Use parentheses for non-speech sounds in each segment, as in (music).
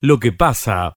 Lo que pasa,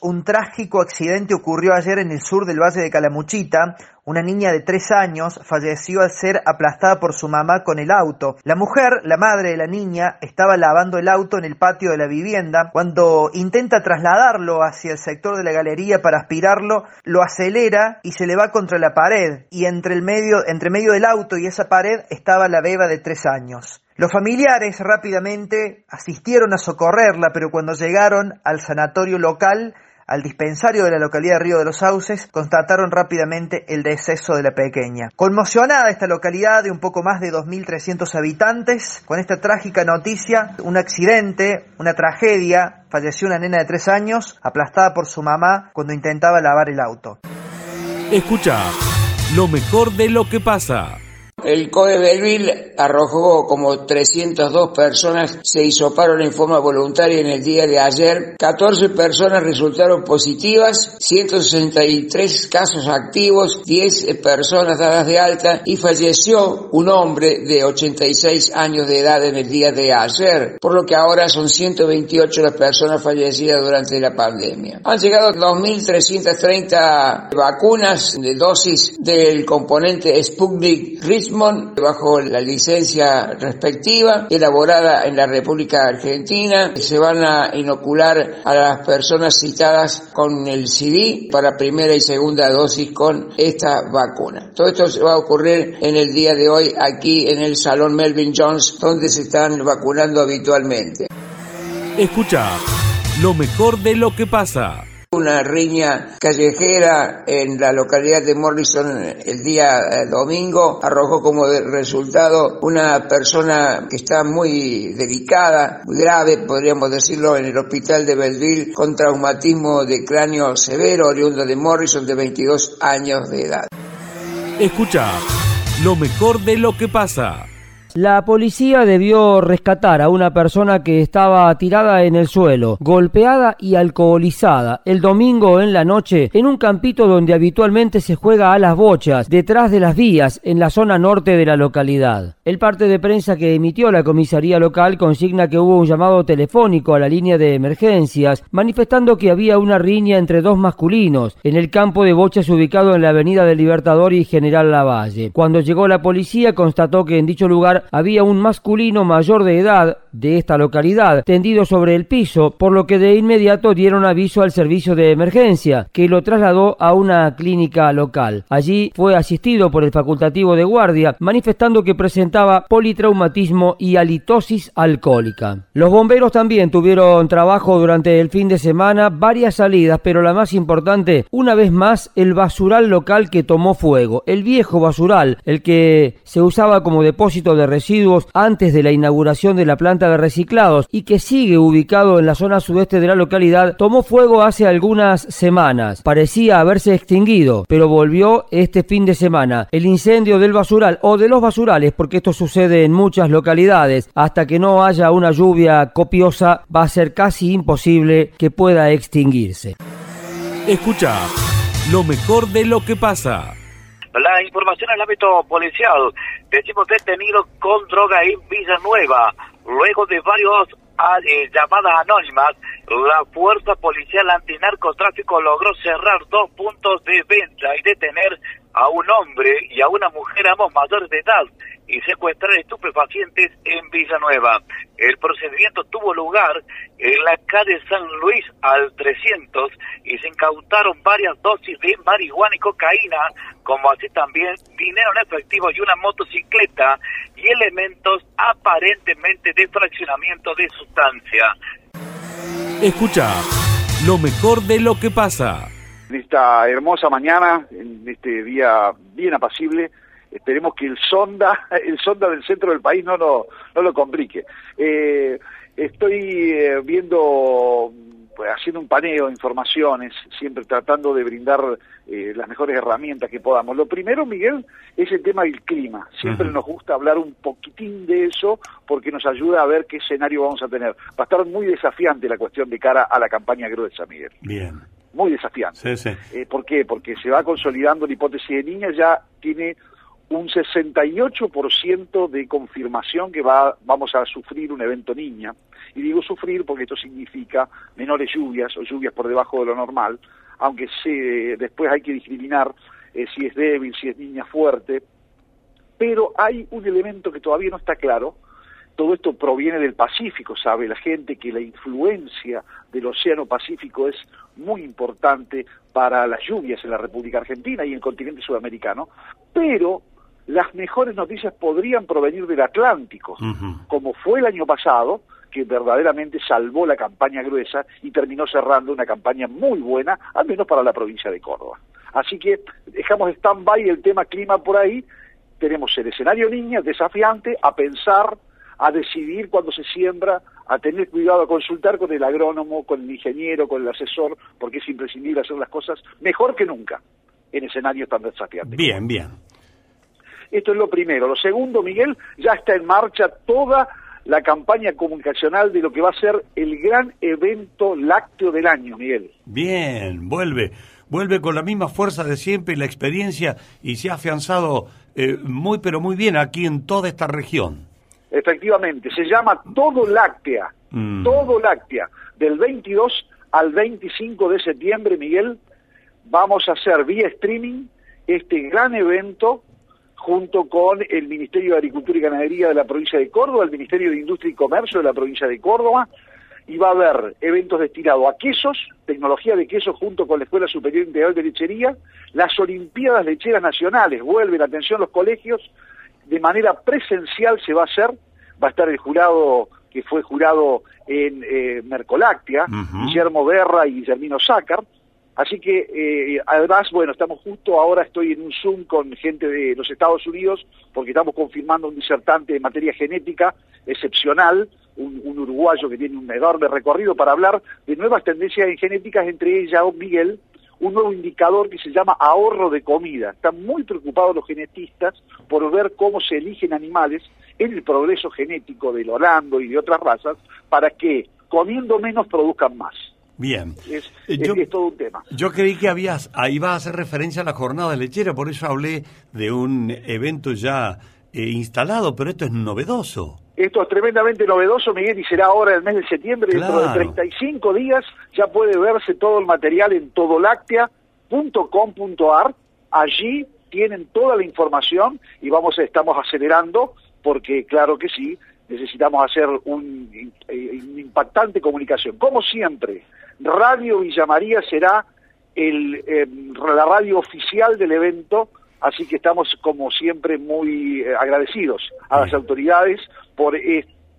Un trágico accidente ocurrió ayer en el sur del Valle de Calamuchita. Una niña de tres años falleció al ser aplastada por su mamá con el auto. La mujer, la madre de la niña, estaba lavando el auto en el patio de la vivienda. Cuando intenta trasladarlo hacia el sector de la galería para aspirarlo, lo acelera y se le va contra la pared. Y entre el medio, entre medio del auto y esa pared estaba la beba de tres años. Los familiares rápidamente asistieron a socorrerla, pero cuando llegaron al sanatorio local, al dispensario de la localidad de Río de los Sauces, constataron rápidamente el deceso de la pequeña. Conmocionada esta localidad de un poco más de 2.300 habitantes, con esta trágica noticia, un accidente, una tragedia, falleció una nena de tres años, aplastada por su mamá cuando intentaba lavar el auto. Escucha lo mejor de lo que pasa. El COE Belville arrojó como 302 personas se hisoparon en forma voluntaria en el día de ayer. 14 personas resultaron positivas, 163 casos activos, 10 personas dadas de alta y falleció un hombre de 86 años de edad en el día de ayer, por lo que ahora son 128 las personas fallecidas durante la pandemia. Han llegado 2.330 vacunas de dosis del componente Sputnik Bajo la licencia respectiva elaborada en la República Argentina. Se van a inocular a las personas citadas con el CD para primera y segunda dosis con esta vacuna. Todo esto se va a ocurrir en el día de hoy aquí en el Salón Melvin Jones donde se están vacunando habitualmente. Escucha lo mejor de lo que pasa una riña callejera en la localidad de Morrison el día eh, domingo arrojó como resultado una persona que está muy delicada, muy grave, podríamos decirlo, en el hospital de Belleville con traumatismo de cráneo severo, oriundo de Morrison de 22 años de edad. Escucha lo mejor de lo que pasa. La policía debió rescatar a una persona que estaba tirada en el suelo, golpeada y alcoholizada, el domingo en la noche en un campito donde habitualmente se juega a las bochas, detrás de las vías, en la zona norte de la localidad. El parte de prensa que emitió la comisaría local consigna que hubo un llamado telefónico a la línea de emergencias, manifestando que había una riña entre dos masculinos en el campo de bochas ubicado en la avenida del Libertador y General Lavalle. Cuando llegó la policía constató que en dicho lugar había un masculino mayor de edad de esta localidad tendido sobre el piso, por lo que de inmediato dieron aviso al servicio de emergencia, que lo trasladó a una clínica local. Allí fue asistido por el facultativo de guardia, manifestando que presentaba politraumatismo y halitosis alcohólica. Los bomberos también tuvieron trabajo durante el fin de semana, varias salidas, pero la más importante, una vez más, el basural local que tomó fuego. El viejo basural, el que se usaba como depósito de residuos antes de la inauguración de la planta de reciclados y que sigue ubicado en la zona sudeste de la localidad, tomó fuego hace algunas semanas. Parecía haberse extinguido, pero volvió este fin de semana. El incendio del basural o de los basurales, porque esto sucede en muchas localidades, hasta que no haya una lluvia copiosa, va a ser casi imposible que pueda extinguirse. Escucha lo mejor de lo que pasa. La información en el ámbito policial. Decimos detenido con droga en Villanueva. Luego de varios ah, eh, llamadas anónimas, la Fuerza Policial Antinarcotráfico logró cerrar dos puntos de venta y detener a un hombre y a una mujer, ambos mayores de edad, y secuestrar estupefacientes en Villanueva. El procedimiento tuvo lugar en la calle San Luis al 300 y se incautaron varias dosis de marihuana y cocaína, como así también dinero en efectivo y una motocicleta y elementos aparentemente de fraccionamiento de sustancia. Escucha lo mejor de lo que pasa. En esta hermosa mañana, en este día bien apacible, esperemos que el sonda, (laughs) el sonda del centro del país no, no, no lo complique. Eh, estoy eh, viendo, pues, haciendo un paneo de informaciones, siempre tratando de brindar eh, las mejores herramientas que podamos. Lo primero, Miguel, es el tema del clima. Siempre nos gusta hablar un poquitín de eso porque nos ayuda a ver qué escenario vamos a tener. Va a estar muy desafiante la cuestión de cara a la campaña gruesa, Miguel. Bien. Muy desafiante. Sí, sí. ¿Por qué? Porque se va consolidando la hipótesis de niña, ya tiene un 68% de confirmación que va, vamos a sufrir un evento niña Y digo sufrir porque esto significa menores lluvias o lluvias por debajo de lo normal, aunque se, después hay que discriminar eh, si es débil, si es niña fuerte, pero hay un elemento que todavía no está claro, todo esto proviene del Pacífico, sabe la gente que la influencia del Océano Pacífico es muy importante para las lluvias en la República Argentina y en el continente sudamericano, pero las mejores noticias podrían provenir del Atlántico, como fue el año pasado, que verdaderamente salvó la campaña gruesa y terminó cerrando una campaña muy buena, al menos para la provincia de Córdoba. Así que dejamos stand-by el tema clima por ahí, tenemos el escenario niña, desafiante, a pensar, a decidir cuando se siembra, a tener cuidado, a consultar con el agrónomo, con el ingeniero, con el asesor, porque es imprescindible hacer las cosas mejor que nunca en escenarios tan desafiantes. Bien, bien. Esto es lo primero. Lo segundo, Miguel, ya está en marcha toda la campaña comunicacional de lo que va a ser el gran evento lácteo del año, Miguel. Bien, vuelve, vuelve con la misma fuerza de siempre y la experiencia y se ha afianzado eh, muy pero muy bien aquí en toda esta región. Efectivamente, se llama Todo Láctea, Mm. Todo Láctea, del 22 al 25 de septiembre, Miguel, vamos a hacer vía streaming este gran evento junto con el Ministerio de Agricultura y Ganadería de la provincia de Córdoba, el Ministerio de Industria y Comercio de la provincia de Córdoba, y va a haber eventos destinados a quesos, tecnología de quesos junto con la Escuela Superior Integral de Lechería, las Olimpiadas Lecheras Nacionales, vuelven, atención los colegios, de manera presencial se va a hacer, va a estar el jurado que fue jurado en eh. Guillermo Berra y Guillermino Sácar, Así que, eh, además, bueno, estamos justo ahora, estoy en un Zoom con gente de los Estados Unidos, porque estamos confirmando un disertante en materia genética excepcional, un, un uruguayo que tiene un enorme recorrido para hablar de nuevas tendencias en genéticas, entre ellas, Miguel, un nuevo indicador que se llama ahorro de comida. Están muy preocupados los genetistas por ver cómo se eligen animales en el progreso genético del Orlando y de otras razas para que comiendo menos produzcan más. Bien. Es, Eh, es- yo- es todo un tema. Yo creí que habías, ahí va a hacer referencia a la jornada lechera, por eso hablé de un evento ya eh, instalado, pero esto es novedoso. Esto es tremendamente novedoso, Miguel, y será ahora el mes de septiembre, dentro de Claro. 35 días ya puede verse todo el material en todoláctea.com.ar. Allí tienen toda la información y vamos, estamos acelerando porque, claro que sí, necesitamos hacer un, eh, una impactante comunicación. Como siempre, Radio Villa María será el, eh, la radio oficial del evento, así que estamos como siempre muy eh, agradecidos a las autoridades por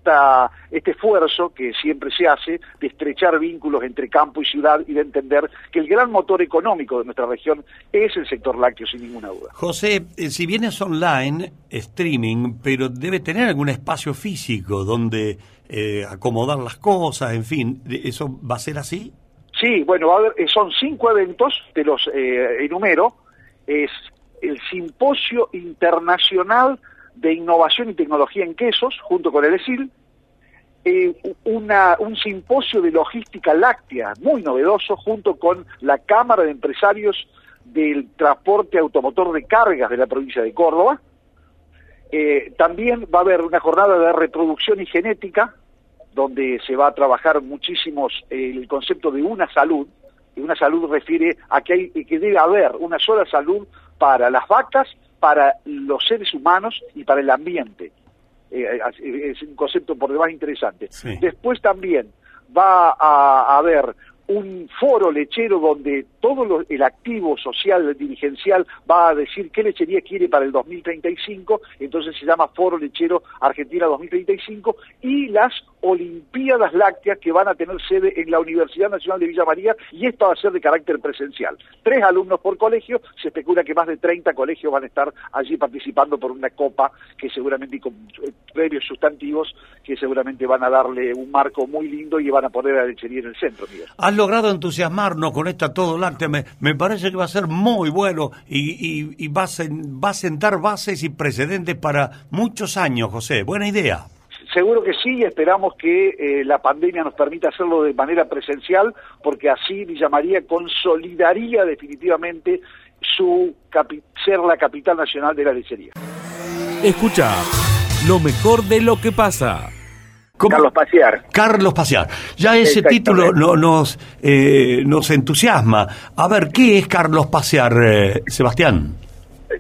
esta, este esfuerzo que siempre se hace de estrechar vínculos entre campo y ciudad y de entender que el gran motor económico de nuestra región es el sector lácteo, sin ninguna duda. José, eh, si bien es online, streaming, pero debe tener algún espacio físico donde eh, acomodar las cosas, en fin, ¿eso va a ser así? Sí, bueno, a haber, eh, son cinco eventos, te los eh, enumero. Es el Simposio Internacional de Innovación y Tecnología en Quesos, junto con el ESIL. eh, un simposio de logística láctea muy novedoso, junto con la Cámara de Empresarios del Transporte Automotor de Cargas de la provincia de Córdoba. Eh, también va a haber una jornada de reproducción y genética, donde se va a trabajar muchísimos eh, el concepto de una salud, y una salud refiere a que, hay, que debe haber una sola salud para las vacas, para los seres humanos y para el ambiente. Eh, eh, es un concepto por demás interesante. Sí. Después también va a haber un foro lechero donde todo lo- el activo social dirigencial va a decir qué lechería quiere para el 2035, entonces se llama Foro Lechero Argentina 2035, y las Olimpiadas Lácteas que van a tener sede en la Universidad Nacional de Villa María, y esto va a ser de carácter presencial. Tres alumnos por colegio, se especula que más de 30 colegios van a estar allí participando por una copa que seguramente y con eh, previos sustantivos que seguramente van a darle un marco muy lindo y van a poner la lechería en el centro. Has logrado entusiasmarnos con esta todo láctea. Me, parece que va a ser muy bueno y va, a sen- va a sentar bases y precedentes para muchos años, José. Buena idea. Seguro que sí, y esperamos que eh, la pandemia nos permita hacerlo de manera presencial, porque así Villa María consolidaría definitivamente su ser la capital nacional de la lechería. Escucha lo mejor de lo que pasa. ¿Cómo? Carlos Pasear. Carlos Pasear. Ya ese título no- nos, eh, nos entusiasma. A ver, ¿qué es Carlos Pasear, eh, Sebastián?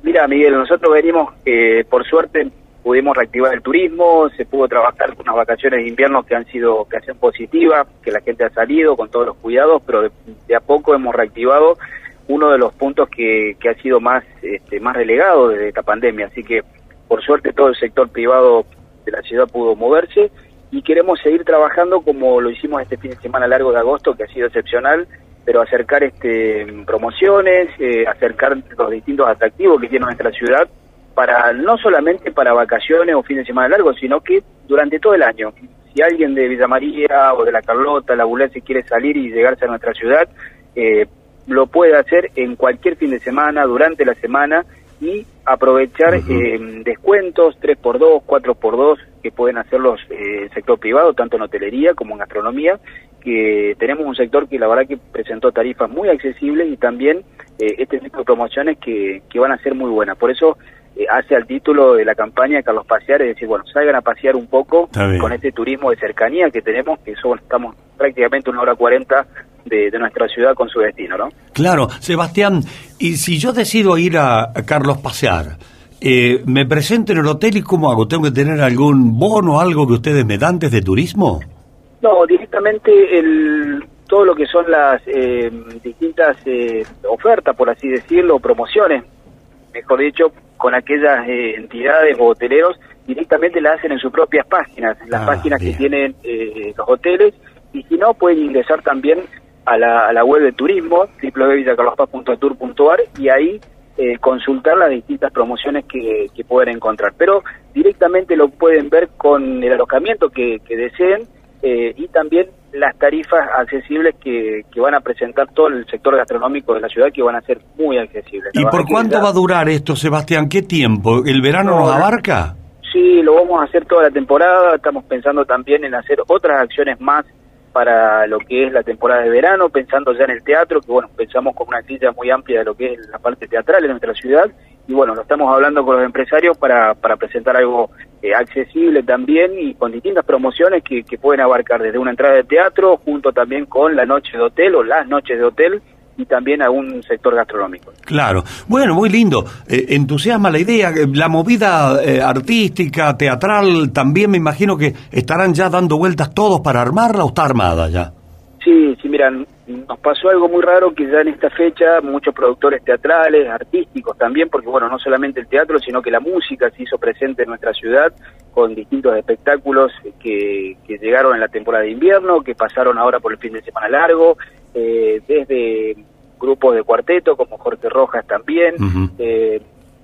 Mira, Miguel, nosotros venimos, eh, por suerte, pudimos reactivar el turismo, se pudo trabajar con unas vacaciones de invierno que han sido que han sido positivas, que la gente ha salido con todos los cuidados, pero de, a poco hemos reactivado uno de los puntos que, que ha sido más este, más relegado desde esta pandemia. Así que, por suerte, todo el sector privado de la ciudad pudo moverse y queremos seguir trabajando como lo hicimos este fin de semana largo de agosto, que ha sido excepcional, pero acercar este promociones, eh, acercar los distintos atractivos que tiene nuestra ciudad para no solamente para vacaciones o fin de semana largo, sino que durante todo el año. Si alguien de Villa María o de la Carlota, la Bulense quiere salir y llegarse a nuestra ciudad, eh, lo puede hacer en cualquier fin de semana, durante la semana y aprovechar eh, descuentos 3x2, 4x2 que pueden hacerlos eh, el sector privado, tanto en hotelería como en gastronomía, que tenemos un sector que la verdad que presentó tarifas muy accesibles y también eh, este tipo de promociones que, que van a ser muy buenas. Por eso eh, hace al título de la campaña de Carlos Pasear, es decir, bueno, salgan a pasear un poco con este turismo de cercanía que tenemos, que son, estamos prácticamente una hora cuarenta de, de nuestra ciudad con su destino, ¿no? Claro, Sebastián, y si yo decido ir a, a Carlos Pasear, eh, ¿me presento en el hotel y cómo hago? ¿Tengo que tener algún bono, algo que ustedes me dan desde turismo? No, directamente el, todo lo que son las eh, distintas eh, ofertas, por así decirlo, promociones, mejor dicho, con aquellas eh, entidades o hoteleros, directamente la hacen en sus propias páginas, las Ah, páginas bien. que tienen eh, los hoteles, y si no, pueden ingresar también a la, a la web de turismo, www.villacarlospaz.tour.ar, y ahí eh, consultar las distintas promociones que, que pueden encontrar. Pero directamente lo pueden ver con el alojamiento que, que deseen eh, y también las tarifas accesibles que, que van a presentar todo el sector gastronómico de la ciudad que van a ser muy accesibles. ¿Y por cuánto va a durar esto, Sebastián? ¿Qué tiempo? ¿El verano No, nos no. abarca? Sí, lo vamos a hacer toda la temporada. Estamos pensando también en hacer otras acciones más para lo que es la temporada de verano, pensando ya en el teatro, que bueno, pensamos con una silla muy amplia de lo que es la parte teatral en nuestra ciudad. Y bueno, lo estamos hablando con los empresarios para, para presentar algo eh, accesible también y con distintas promociones que, que pueden abarcar desde una entrada de teatro, junto también con la noche de hotel o las noches de hotel y también a un sector gastronómico. Claro. Bueno, muy lindo. Eh, entusiasma la idea. Eh, La movida eh, artística, teatral, también me imagino que estarán ya dando vueltas todos para armarla o está armada ya. Sí, sí, mira, nos pasó algo muy raro que ya en esta fecha muchos productores teatrales, artísticos también, porque bueno, no solamente el teatro, sino que la música se hizo presente en nuestra ciudad con distintos espectáculos que, que llegaron en la temporada de invierno, que pasaron ahora por el fin de semana largo, eh, desde grupos de cuarteto como Jorge Rojas también, eh,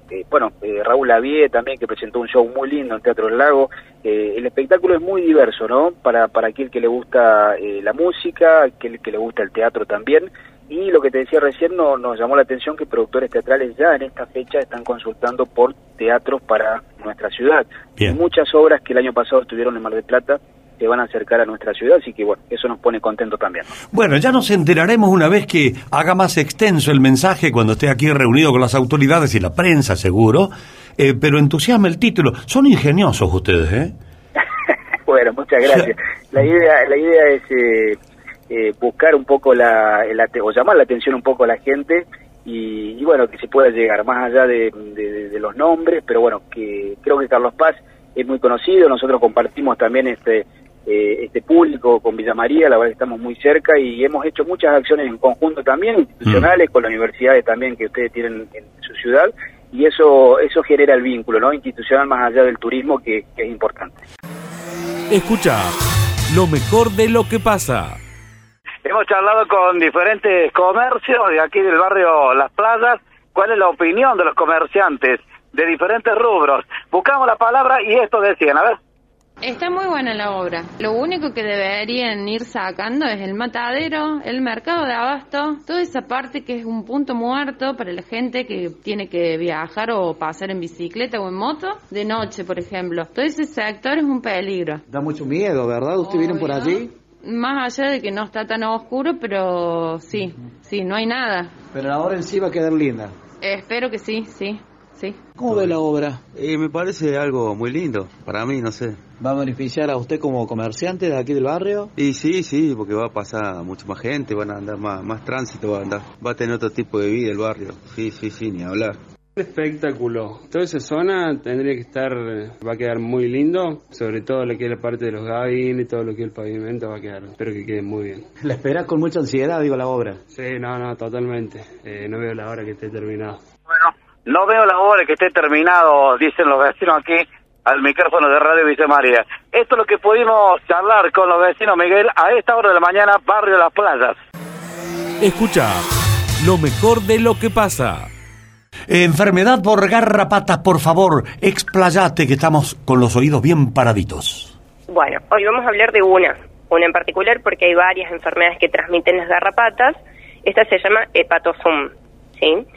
eh, bueno, eh, Raúl Lavie también que presentó un show muy lindo en Teatro del Lago. Eh, el espectáculo es muy diverso, ¿no? Para, para aquel que le gusta eh, la música, aquel que le gusta el teatro también. Y lo que te decía recién, no, nos llamó la atención que productores teatrales ya en esta fecha están consultando por teatros para nuestra ciudad. Bien. Muchas obras que el año pasado estuvieron en Mar del Plata se van a acercar a nuestra ciudad, así que bueno, eso nos pone contentos también. ¿no? Bueno, ya nos enteraremos una vez que haga más extenso el mensaje cuando esté aquí reunido con las autoridades y la prensa, seguro. Eh, pero entusiasma el título. Son ingeniosos ustedes, ¿eh? (laughs) Bueno, muchas gracias. (laughs) La idea, la idea es eh, eh, buscar un poco la, ate- o llamar la atención un poco a la gente y, y bueno, que se pueda llegar más allá de, de- de los nombres, pero bueno, que creo que Carlos Paz es muy conocido, nosotros compartimos también este eh, este público con Villa María, la verdad que estamos muy cerca y hemos hecho muchas acciones en conjunto también, institucionales, con las universidades también que ustedes tienen en su ciudad, y eso eso genera el vínculo no institucional más allá del turismo que- que es importante. Escucha lo mejor de lo que pasa. Hemos charlado con diferentes comercios de aquí del barrio Las Playas. ¿Cuál es la opinión de los comerciantes de diferentes rubros? Buscamos la palabra y esto decían, a ver. Está muy buena la obra. Lo único que deberían ir sacando es el matadero, el mercado de abasto, toda esa parte que es un punto muerto para la gente que tiene que viajar o pasar en bicicleta o en moto de noche, por ejemplo. Todo ese sector es un peligro. Da mucho miedo, ¿verdad? ¿Usted viene por allí? Más allá de que no está tan oscuro, pero sí, sí, no hay nada. Pero ahora en sí va a quedar linda. Espero que sí, sí. Sí. ¿Cómo ve la obra? Eh, me parece algo muy lindo, para mí, no sé. ¿Va a beneficiar a usted como comerciante de aquí del barrio? Y sí, sí, porque va a pasar mucha más gente, van a andar más, más tránsito, va a andar, va a tener otro tipo de vida el barrio. Sí, sí, sí, ni hablar. Espectáculo. Toda esa zona tendría que estar, va a quedar muy lindo, sobre todo lo que es la parte de los gabines y todo lo que es el pavimento va a quedar, espero que quede muy bien. ¿La espera con mucha ansiedad, digo, la obra? Sí, no, no, totalmente. Eh, no veo la hora que esté terminado. No veo la hora que esté terminado, dicen los vecinos aquí al micrófono de Radio Villa María. Esto es lo que pudimos charlar con los vecinos, Miguel, a esta hora de la mañana, barrio Las Playas. Escucha lo mejor de lo que pasa. Enfermedad por garrapatas, por favor, explayate que estamos con los oídos bien paraditos. Bueno, hoy vamos a hablar de una, una en particular porque hay varias enfermedades que transmiten las garrapatas. Esta se llama hepatosum, ¿sí?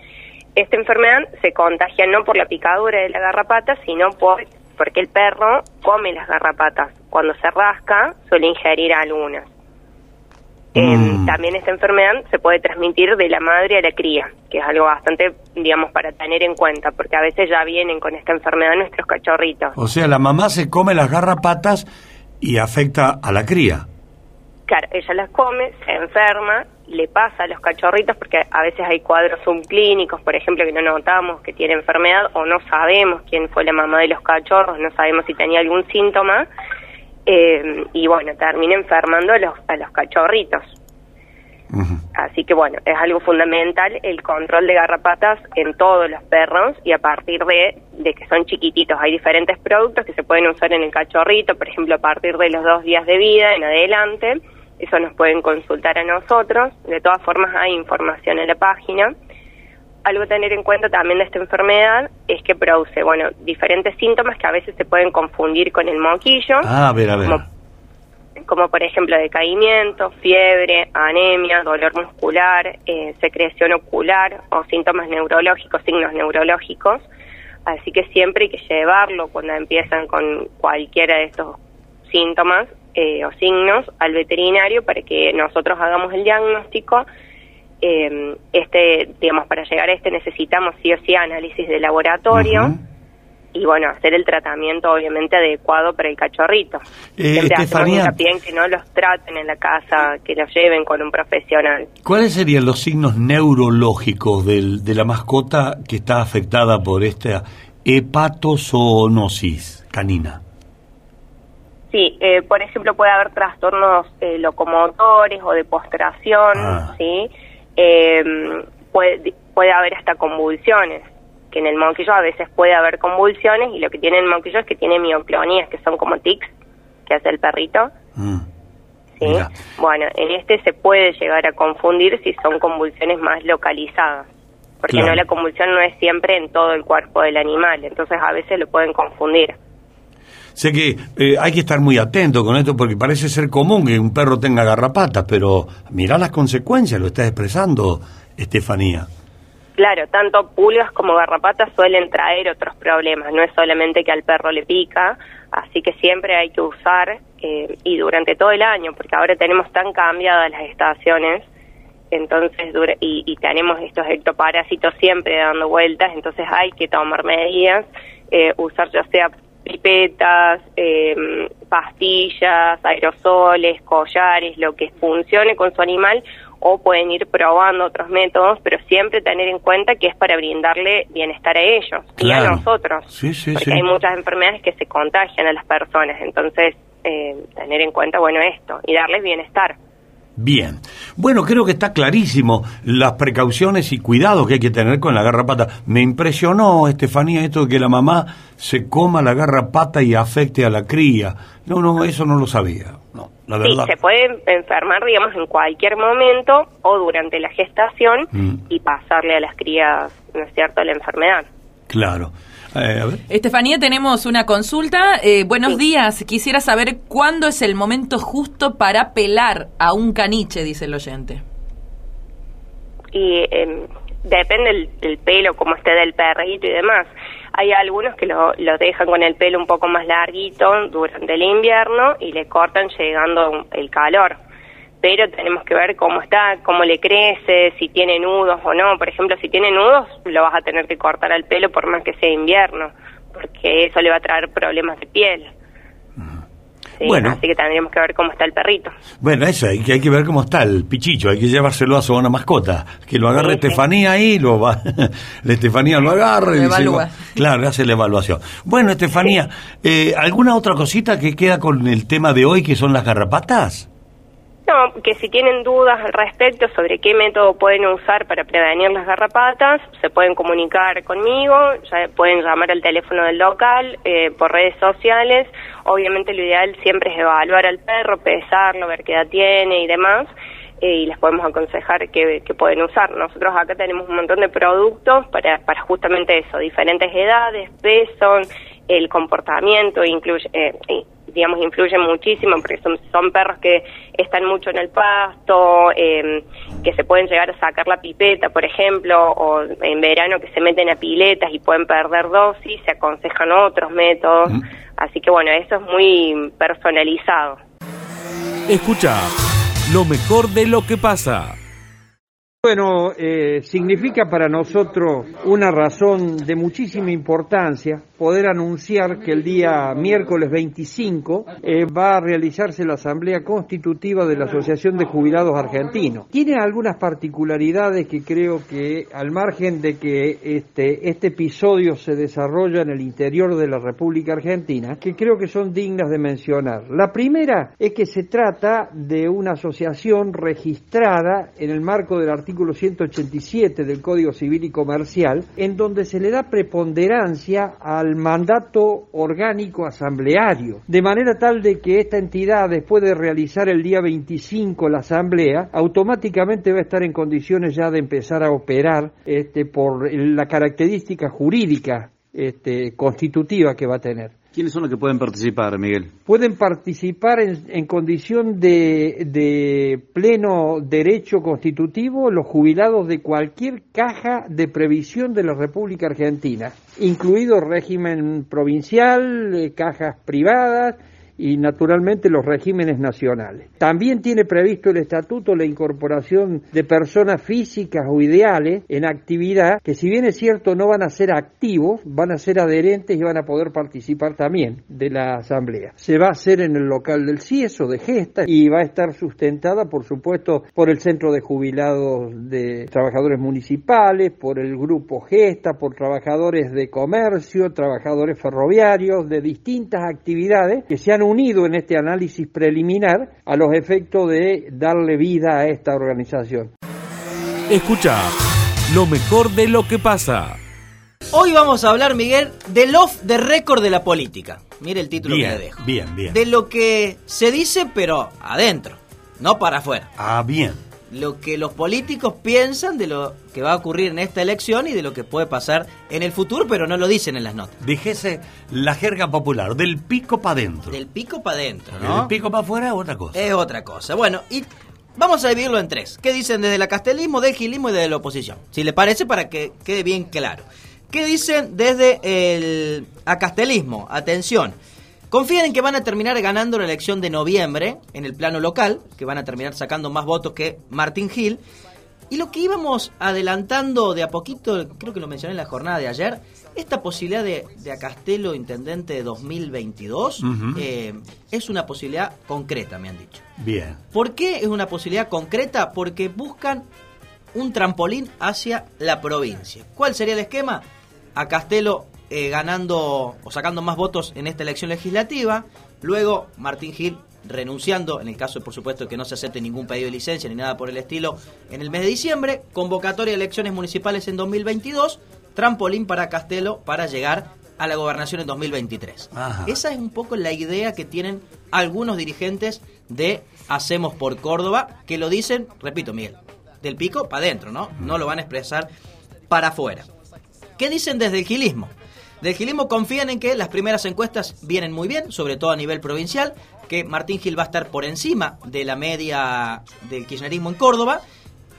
Esta enfermedad se contagia no por la picadura de la garrapata, sino por porque el perro come las garrapatas. Cuando se rasca, suele ingerir algunas. Eh, también esta enfermedad se puede transmitir de la madre a la cría, que es algo bastante, digamos, para tener en cuenta, porque a veces ya vienen con esta enfermedad nuestros cachorritos. O sea, la mamá se come las garrapatas y afecta a la cría. Claro, ella las come, se enferma, le pasa a los cachorritos, porque a veces hay cuadros subclínicos, por ejemplo, que no notamos que tiene enfermedad o no sabemos quién fue la mamá de los cachorros, no sabemos si tenía algún síntoma, eh, y bueno, termina enfermando a los, a los cachorritos. Así que bueno, es algo fundamental el control de garrapatas en todos los perros y a partir de, de que son chiquititos. Hay diferentes productos que se pueden usar en el cachorrito, por ejemplo, a partir de los dos días de vida en adelante. Eso nos pueden consultar a nosotros. De todas formas, hay información en la página. Algo a tener en cuenta también de esta enfermedad es que produce, bueno, diferentes síntomas que a veces se pueden confundir con el moquillo. Ah, a ver, a ver. Como, como por ejemplo decaimiento, fiebre, anemia, dolor muscular, eh, secreción ocular o síntomas neurológicos, signos neurológicos. Así que siempre hay que llevarlo cuando empiezan con cualquiera de estos síntomas eh, o signos al veterinario para que nosotros hagamos el diagnóstico. Eh, este, digamos, para llegar a este necesitamos sí o sí análisis de laboratorio y bueno, hacer el tratamiento obviamente adecuado para el cachorrito. Eh, Siempre Estefanía. en que no los traten en la casa, que los lleven con un profesional. ¿Cuáles serían los signos neurológicos del- de la mascota que está afectada por esta hepatozoonosis canina? Sí, eh, por ejemplo, puede haber trastornos eh, locomotores o de postración, Ah. ¿sí? Eh, puede, puede haber hasta convulsiones, que en el monquillo a veces puede haber convulsiones y lo que tiene el monquillo es que tiene mioclonías, que son como tics que hace el perrito. Mm. ¿sí? Mira. Bueno, en este se puede llegar a confundir si son convulsiones más localizadas, porque Claro. no la convulsión no es siempre en todo el cuerpo del animal, entonces a veces lo pueden confundir. Sé que eh, hay que estar muy atento con esto porque parece ser común que un perro tenga garrapatas, pero mirá las consecuencias, lo está expresando Estefanía. Claro, tanto pulgas como garrapatas suelen traer otros problemas, no es solamente que al perro le pica, así que siempre hay que usar eh, y durante todo el año, porque ahora tenemos tan cambiadas las estaciones, entonces y, y tenemos estos ectoparásitos siempre dando vueltas, entonces hay que tomar medidas, eh, usar ya sea pipetas, eh, pastillas, aerosoles, collares, lo que funcione con su animal o pueden ir probando otros métodos, pero siempre tener en cuenta que es para brindarle bienestar a ellos y a nosotros, Sí, sí, porque sí. hay muchas enfermedades que se contagian a las personas, entonces eh, tener en cuenta, bueno, esto y darles bienestar. Bien. Bueno, creo que está clarísimo las precauciones y cuidados que hay que tener con la garrapata. Me impresionó, Estefanía, esto de que la mamá se coma la garrapata y afecte a la cría. No, no, eso no lo sabía. No, la Sí, verdad. se puede enfermar, digamos, en cualquier momento o durante la gestación Mm, y pasarle a las crías, ¿no es cierto?, la enfermedad. claro. Eh, a ver. Estefanía, tenemos una consulta. Eh, buenos días. Quisiera saber cuándo es el momento justo para pelar a un caniche, dice el oyente. y eh, depende del, del pelo, como esté del perrito y demás. Hay algunos que lo, lo dejan con el pelo un poco más larguito durante el invierno y le cortan llegando el calor. Pero tenemos que ver cómo está, cómo le crece, si tiene nudos o no. Por ejemplo, si tiene nudos, lo vas a tener que cortar al pelo por más que sea invierno, porque eso le va a traer problemas de piel. Sí, Bueno. Así que tendríamos que ver cómo está el perrito. Bueno, eso, hay que, hay que ver cómo está el pichicho, hay que llevárselo a su una mascota. Que lo agarre Sí, sí. Estefanía ahí, lo va, (laughs) la Estefanía lo agarra y Lo dice, evalúa. va- claro, hace la evaluación. Bueno, Estefanía, eh, ¿alguna otra cosita que queda con el tema de hoy que son las garrapatas? No, que si tienen dudas al respecto sobre qué método pueden usar para prevenir las garrapatas, se pueden comunicar conmigo, ya pueden llamar al teléfono del local, eh, por redes sociales. Obviamente lo ideal siempre es evaluar al perro, pesarlo, ver qué edad tiene y demás. eh, y les podemos aconsejar qué, qué pueden usar. Nosotros acá tenemos un montón de productos para, para justamente eso, diferentes edades, peso, el comportamiento, incluye, eh, digamos, influye muchísimo porque son, son perros que están mucho en el pasto, eh, que se pueden llegar a sacar la pipeta, por ejemplo, o en verano que se meten a piletas y pueden perder dosis, se aconsejan otros métodos. Así que bueno, eso es muy personalizado. Escucha lo mejor de lo que pasa. Bueno, eh, significa para nosotros una razón de muchísima importancia poder anunciar que el día miércoles 25 eh, va a realizarse la Asamblea Constitutiva de la Asociación de Jubilados Argentinos. Tiene algunas particularidades que creo que al margen de que este, este episodio se desarrolla en el interior de la República Argentina, que creo que son dignas de mencionar. La primera es que se trata de una asociación registrada en el marco del artículo 187 del Código Civil y Comercial, en donde se le da preponderancia al mandato orgánico asambleario, de manera tal de que esta entidad, después de realizar el día 25 la asamblea, automáticamente va a estar en condiciones ya de empezar a operar este, por la característica jurídica este, constitutiva que va a tener. ¿Quiénes son los que pueden participar, Miguel? Pueden participar en, en condición de, de pleno derecho constitutivo los jubilados de cualquier caja de previsión de la República Argentina, incluido régimen provincial, eh, cajas privadas y naturalmente los regímenes nacionales. También tiene previsto el estatuto la incorporación de personas físicas o ideales en actividad que si bien es cierto no van a ser activos, van a ser adherentes y van a poder participar también de la asamblea. Se va a hacer en el local del CIESO de Gesta y va a estar sustentada por supuesto por el Centro de Jubilados de Trabajadores Municipales, por el Grupo Gesta, por trabajadores de comercio, trabajadores ferroviarios, de distintas actividades que se han unido en este análisis preliminar a los efectos de darle vida a esta organización. Escucha lo mejor de lo que pasa. Hoy vamos a hablar, Miguel, del off the record de la política. Mire el título que le dejo. bien, bien. De lo que se dice, pero adentro, no para afuera. Ah, bien. Lo que los políticos piensan de lo que va a ocurrir en esta elección y de lo que puede pasar en el futuro, pero no lo dicen en las notas. Dijese la jerga popular, del pico para adentro. Del pico para adentro, ¿no? Del pico para afuera, otra cosa. Es otra cosa. Bueno, y vamos a dividirlo en tres. ¿Qué dicen desde el castelismo, del gilismo y desde la oposición? Si le parece, para que quede bien claro. ¿Qué dicen desde el acastelismo? Atención. Confían en que van a terminar ganando la elección de noviembre en el plano local, que van a terminar sacando más votos que Martín Gil. Y lo que íbamos adelantando de a poquito, creo que lo mencioné en la jornada de ayer, esta posibilidad de, de Acastelo Intendente de 2022 Ujú. eh, es una posibilidad concreta, me han dicho. Bien. ¿Por qué es una posibilidad concreta? Porque buscan un trampolín hacia la provincia. ¿Cuál sería el esquema? A Castelo eh, ganando o sacando más votos en esta elección legislativa, luego Martín Gil renunciando, en el caso por supuesto que no se acepte ningún pedido de licencia ni nada por el estilo, en el mes de diciembre, convocatoria de elecciones municipales en 2022, trampolín para Castelo para llegar a la gobernación en 2023. Ajá. Esa es un poco la idea que tienen algunos dirigentes de Hacemos por Córdoba, que lo dicen, repito, Miguel, del pico para adentro, ¿no? No lo van a expresar para afuera. ¿Qué dicen desde el gilismo? Del gilismo confían en que las primeras encuestas vienen muy bien, sobre todo a nivel provincial, que Martín Gil va a estar por encima de la media del kirchnerismo en Córdoba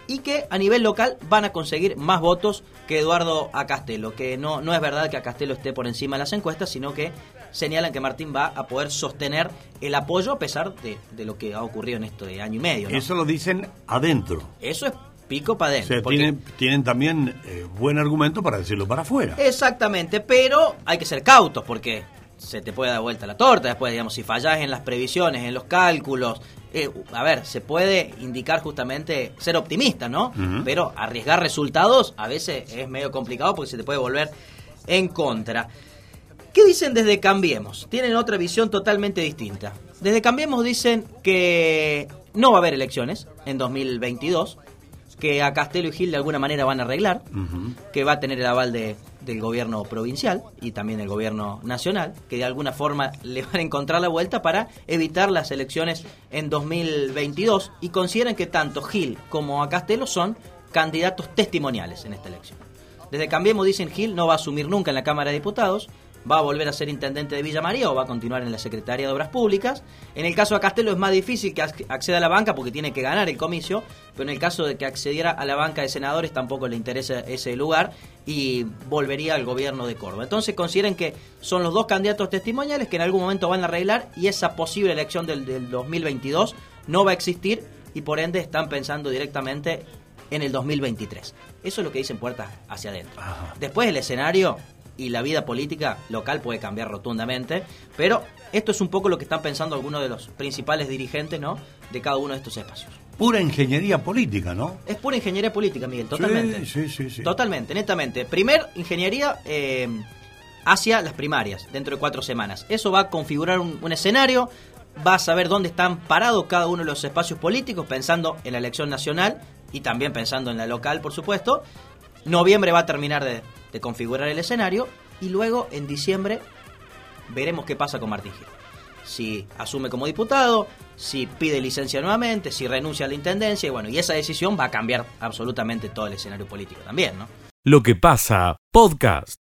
y que a nivel local van a conseguir más votos que Eduardo Acastelo, que no, no es verdad que Acastelo esté por encima de las encuestas, sino que señalan que Martín va a poder sostener el apoyo a pesar de, de lo que ha ocurrido en este año y medio. ¿no? Eso lo dicen adentro. Eso es pico para O adentro. sea, porque- tienen, tienen también eh, buen argumento para decirlo para afuera. Exactamente, pero hay que ser cautos porque se te puede dar vuelta la torta después, digamos, si fallás en las previsiones, en los cálculos. eh, a ver, se puede indicar justamente ser optimista, ¿no? Pero arriesgar resultados a veces es medio complicado porque se te puede volver en contra. ¿Qué dicen desde Cambiemos? Tienen otra visión totalmente distinta. Desde Cambiemos dicen que no va a haber elecciones en 2022, que a Castelo y Gil de alguna manera van a arreglar, que va a tener el aval de- del gobierno provincial y también del gobierno nacional, que de alguna forma (laughs) le van a encontrar la vuelta para evitar las elecciones en 2022 y consideran que tanto Gil como a Castelo son candidatos testimoniales en esta elección. Desde Cambiemos dicen Gil no va a asumir nunca en la Cámara de Diputados, va a volver a ser intendente de Villa María o va a continuar en la Secretaría de Obras Públicas. En el caso de Castelo es más difícil que ac- acceda a la banca porque tiene que ganar el comicio, pero en el caso de que accediera a la banca de senadores tampoco le interesa ese lugar y volvería al gobierno de Córdoba. Entonces consideren que son los dos candidatos testimoniales que en algún momento van a arreglar y esa posible elección del, del 2022 no va a existir y por ende están pensando directamente en el 2023. Eso es lo que dicen puertas hacia adentro. Después el escenario y la vida política local puede cambiar rotundamente, pero esto es un poco lo que están pensando algunos de los principales dirigentes ¿no? de cada uno de estos espacios. Pura ingeniería política, ¿no? Es pura ingeniería política, Miguel, totalmente. Sí, sí, sí. sí. Totalmente, netamente. Primer, ingeniería eh, hacia las primarias, dentro de cuatro semanas. Eso va a configurar un, un escenario, va a saber dónde están parados cada uno de los espacios políticos, pensando en la elección nacional y también pensando en la local, por supuesto. Noviembre va a terminar de, configurar el escenario y luego en diciembre veremos qué pasa con Martín Gil. Si asume como diputado, si pide licencia nuevamente, si renuncia a la intendencia, y bueno, y esa decisión va a cambiar absolutamente todo el escenario político también, ¿no? Lo que pasa, podcast.